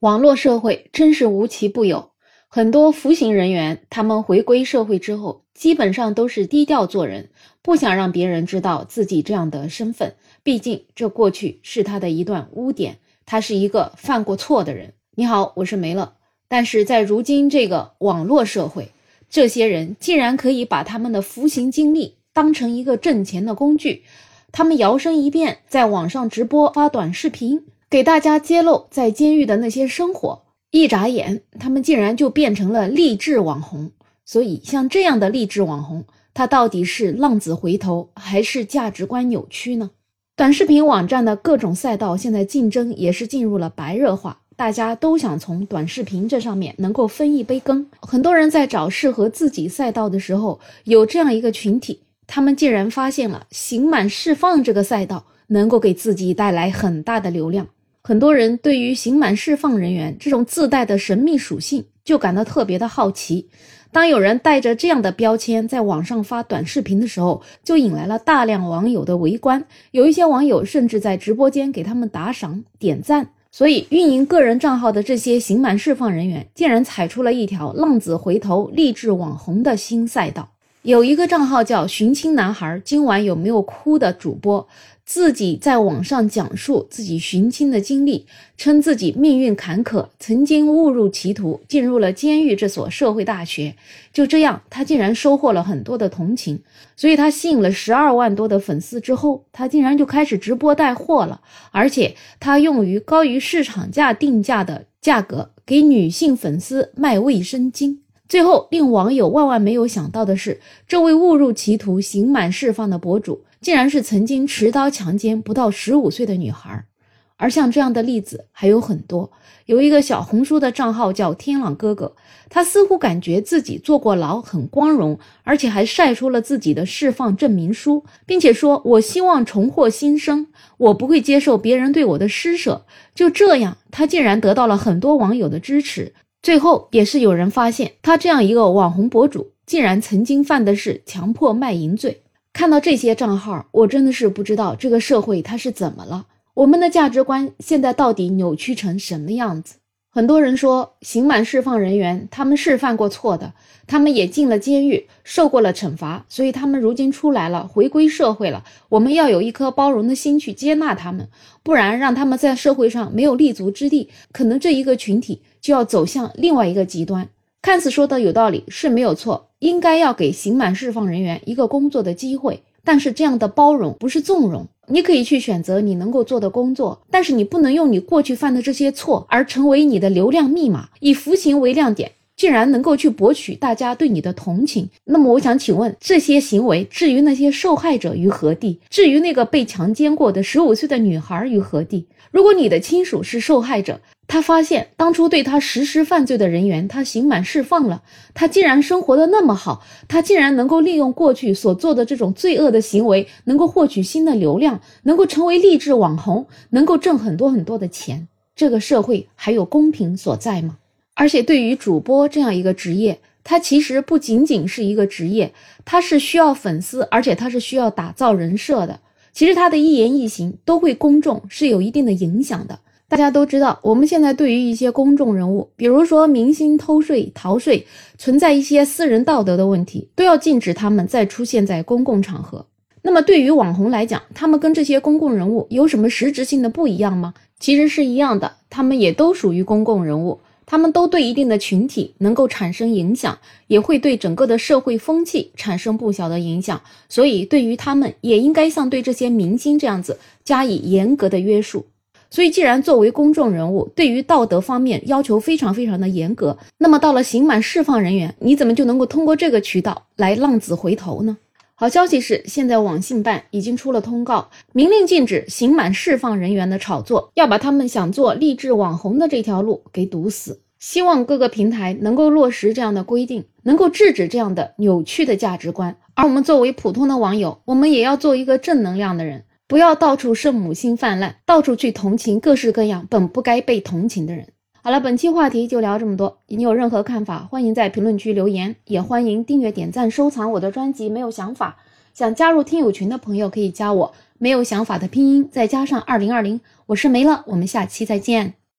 网络社会真是无奇不有，很多服刑人员，他们回归社会之后，基本上都是低调做人，不想让别人知道自己这样的身份。毕竟这过去是他的一段污点，他是一个犯过错的人。你好，我是梅乐。但是在如今这个网络社会，这些人竟然可以把他们的服刑经历当成一个挣钱的工具，他们摇身一变，在网上直播发短视频。给大家揭露在监狱的那些生活，一眨眼，他们竟然就变成了励志网红。所以，像这样的励志网红，他到底是浪子回头，还是价值观扭曲呢？短视频网站的各种赛道现在竞争也是进入了白热化，大家都想从短视频这上面能够分一杯羹。很多人在找适合自己赛道的时候，有这样一个群体，他们竟然发现了刑满释放这个赛道能够给自己带来很大的流量。很多人对于刑满释放人员这种自带的神秘属性就感到特别的好奇。当有人带着这样的标签在网上发短视频的时候，就引来了大量网友的围观。有一些网友甚至在直播间给他们打赏、点赞。所以，运营个人账号的这些刑满释放人员竟然踩出了一条浪子回头、励志网红的新赛道。有一个账号叫“寻亲男孩”，今晚有没有哭的主播？自己在网上讲述自己寻亲的经历，称自己命运坎坷，曾经误入歧途，进入了监狱这所社会大学。就这样，他竟然收获了很多的同情，所以他吸引了十二万多的粉丝之后，他竟然就开始直播带货了，而且他用于高于市场价定价的价格给女性粉丝卖卫生巾。最后，令网友万万没有想到的是，这位误入歧途、刑满释放的博主。竟然是曾经持刀强奸不到十五岁的女孩，而像这样的例子还有很多。有一个小红书的账号叫天朗哥哥，他似乎感觉自己坐过牢很光荣，而且还晒出了自己的释放证明书，并且说：“我希望重获新生，我不会接受别人对我的施舍。”就这样，他竟然得到了很多网友的支持。最后，也是有人发现，他这样一个网红博主，竟然曾经犯的是强迫卖淫罪。看到这些账号，我真的是不知道这个社会它是怎么了。我们的价值观现在到底扭曲成什么样子？很多人说，刑满释放人员他们是犯过错的，他们也进了监狱，受过了惩罚，所以他们如今出来了，回归社会了。我们要有一颗包容的心去接纳他们，不然让他们在社会上没有立足之地，可能这一个群体就要走向另外一个极端。看似说的有道理，是没有错，应该要给刑满释放人员一个工作的机会。但是这样的包容不是纵容，你可以去选择你能够做的工作，但是你不能用你过去犯的这些错而成为你的流量密码，以服刑为亮点，竟然能够去博取大家对你的同情。那么我想请问，这些行为至于那些受害者于何地？至于那个被强奸过的十五岁的女孩于何地？如果你的亲属是受害者，他发现当初对他实施犯罪的人员，他刑满释放了，他竟然生活的那么好，他竟然能够利用过去所做的这种罪恶的行为，能够获取新的流量，能够成为励志网红，能够挣很多很多的钱。这个社会还有公平所在吗？而且对于主播这样一个职业，他其实不仅仅是一个职业，他是需要粉丝，而且他是需要打造人设的。其实他的一言一行都会公众是有一定的影响的。大家都知道，我们现在对于一些公众人物，比如说明星偷税、逃税，存在一些私人道德的问题，都要禁止他们再出现在公共场合。那么对于网红来讲，他们跟这些公共人物有什么实质性的不一样吗？其实是一样的，他们也都属于公共人物，他们都对一定的群体能够产生影响，也会对整个的社会风气产生不小的影响。所以对于他们，也应该像对这些明星这样子加以严格的约束。所以，既然作为公众人物，对于道德方面要求非常非常的严格，那么到了刑满释放人员，你怎么就能够通过这个渠道来浪子回头呢？好消息是，现在网信办已经出了通告，明令禁止刑满释放人员的炒作，要把他们想做励志网红的这条路给堵死。希望各个平台能够落实这样的规定，能够制止这样的扭曲的价值观。而我们作为普通的网友，我们也要做一个正能量的人。不要到处圣母心泛滥，到处去同情各式各样本不该被同情的人。好了，本期话题就聊这么多。你有任何看法，欢迎在评论区留言，也欢迎订阅、点赞、收藏我的专辑。没有想法，想加入听友群的朋友可以加我。没有想法的拼音再加上二零二零，我是梅乐。我们下期再见。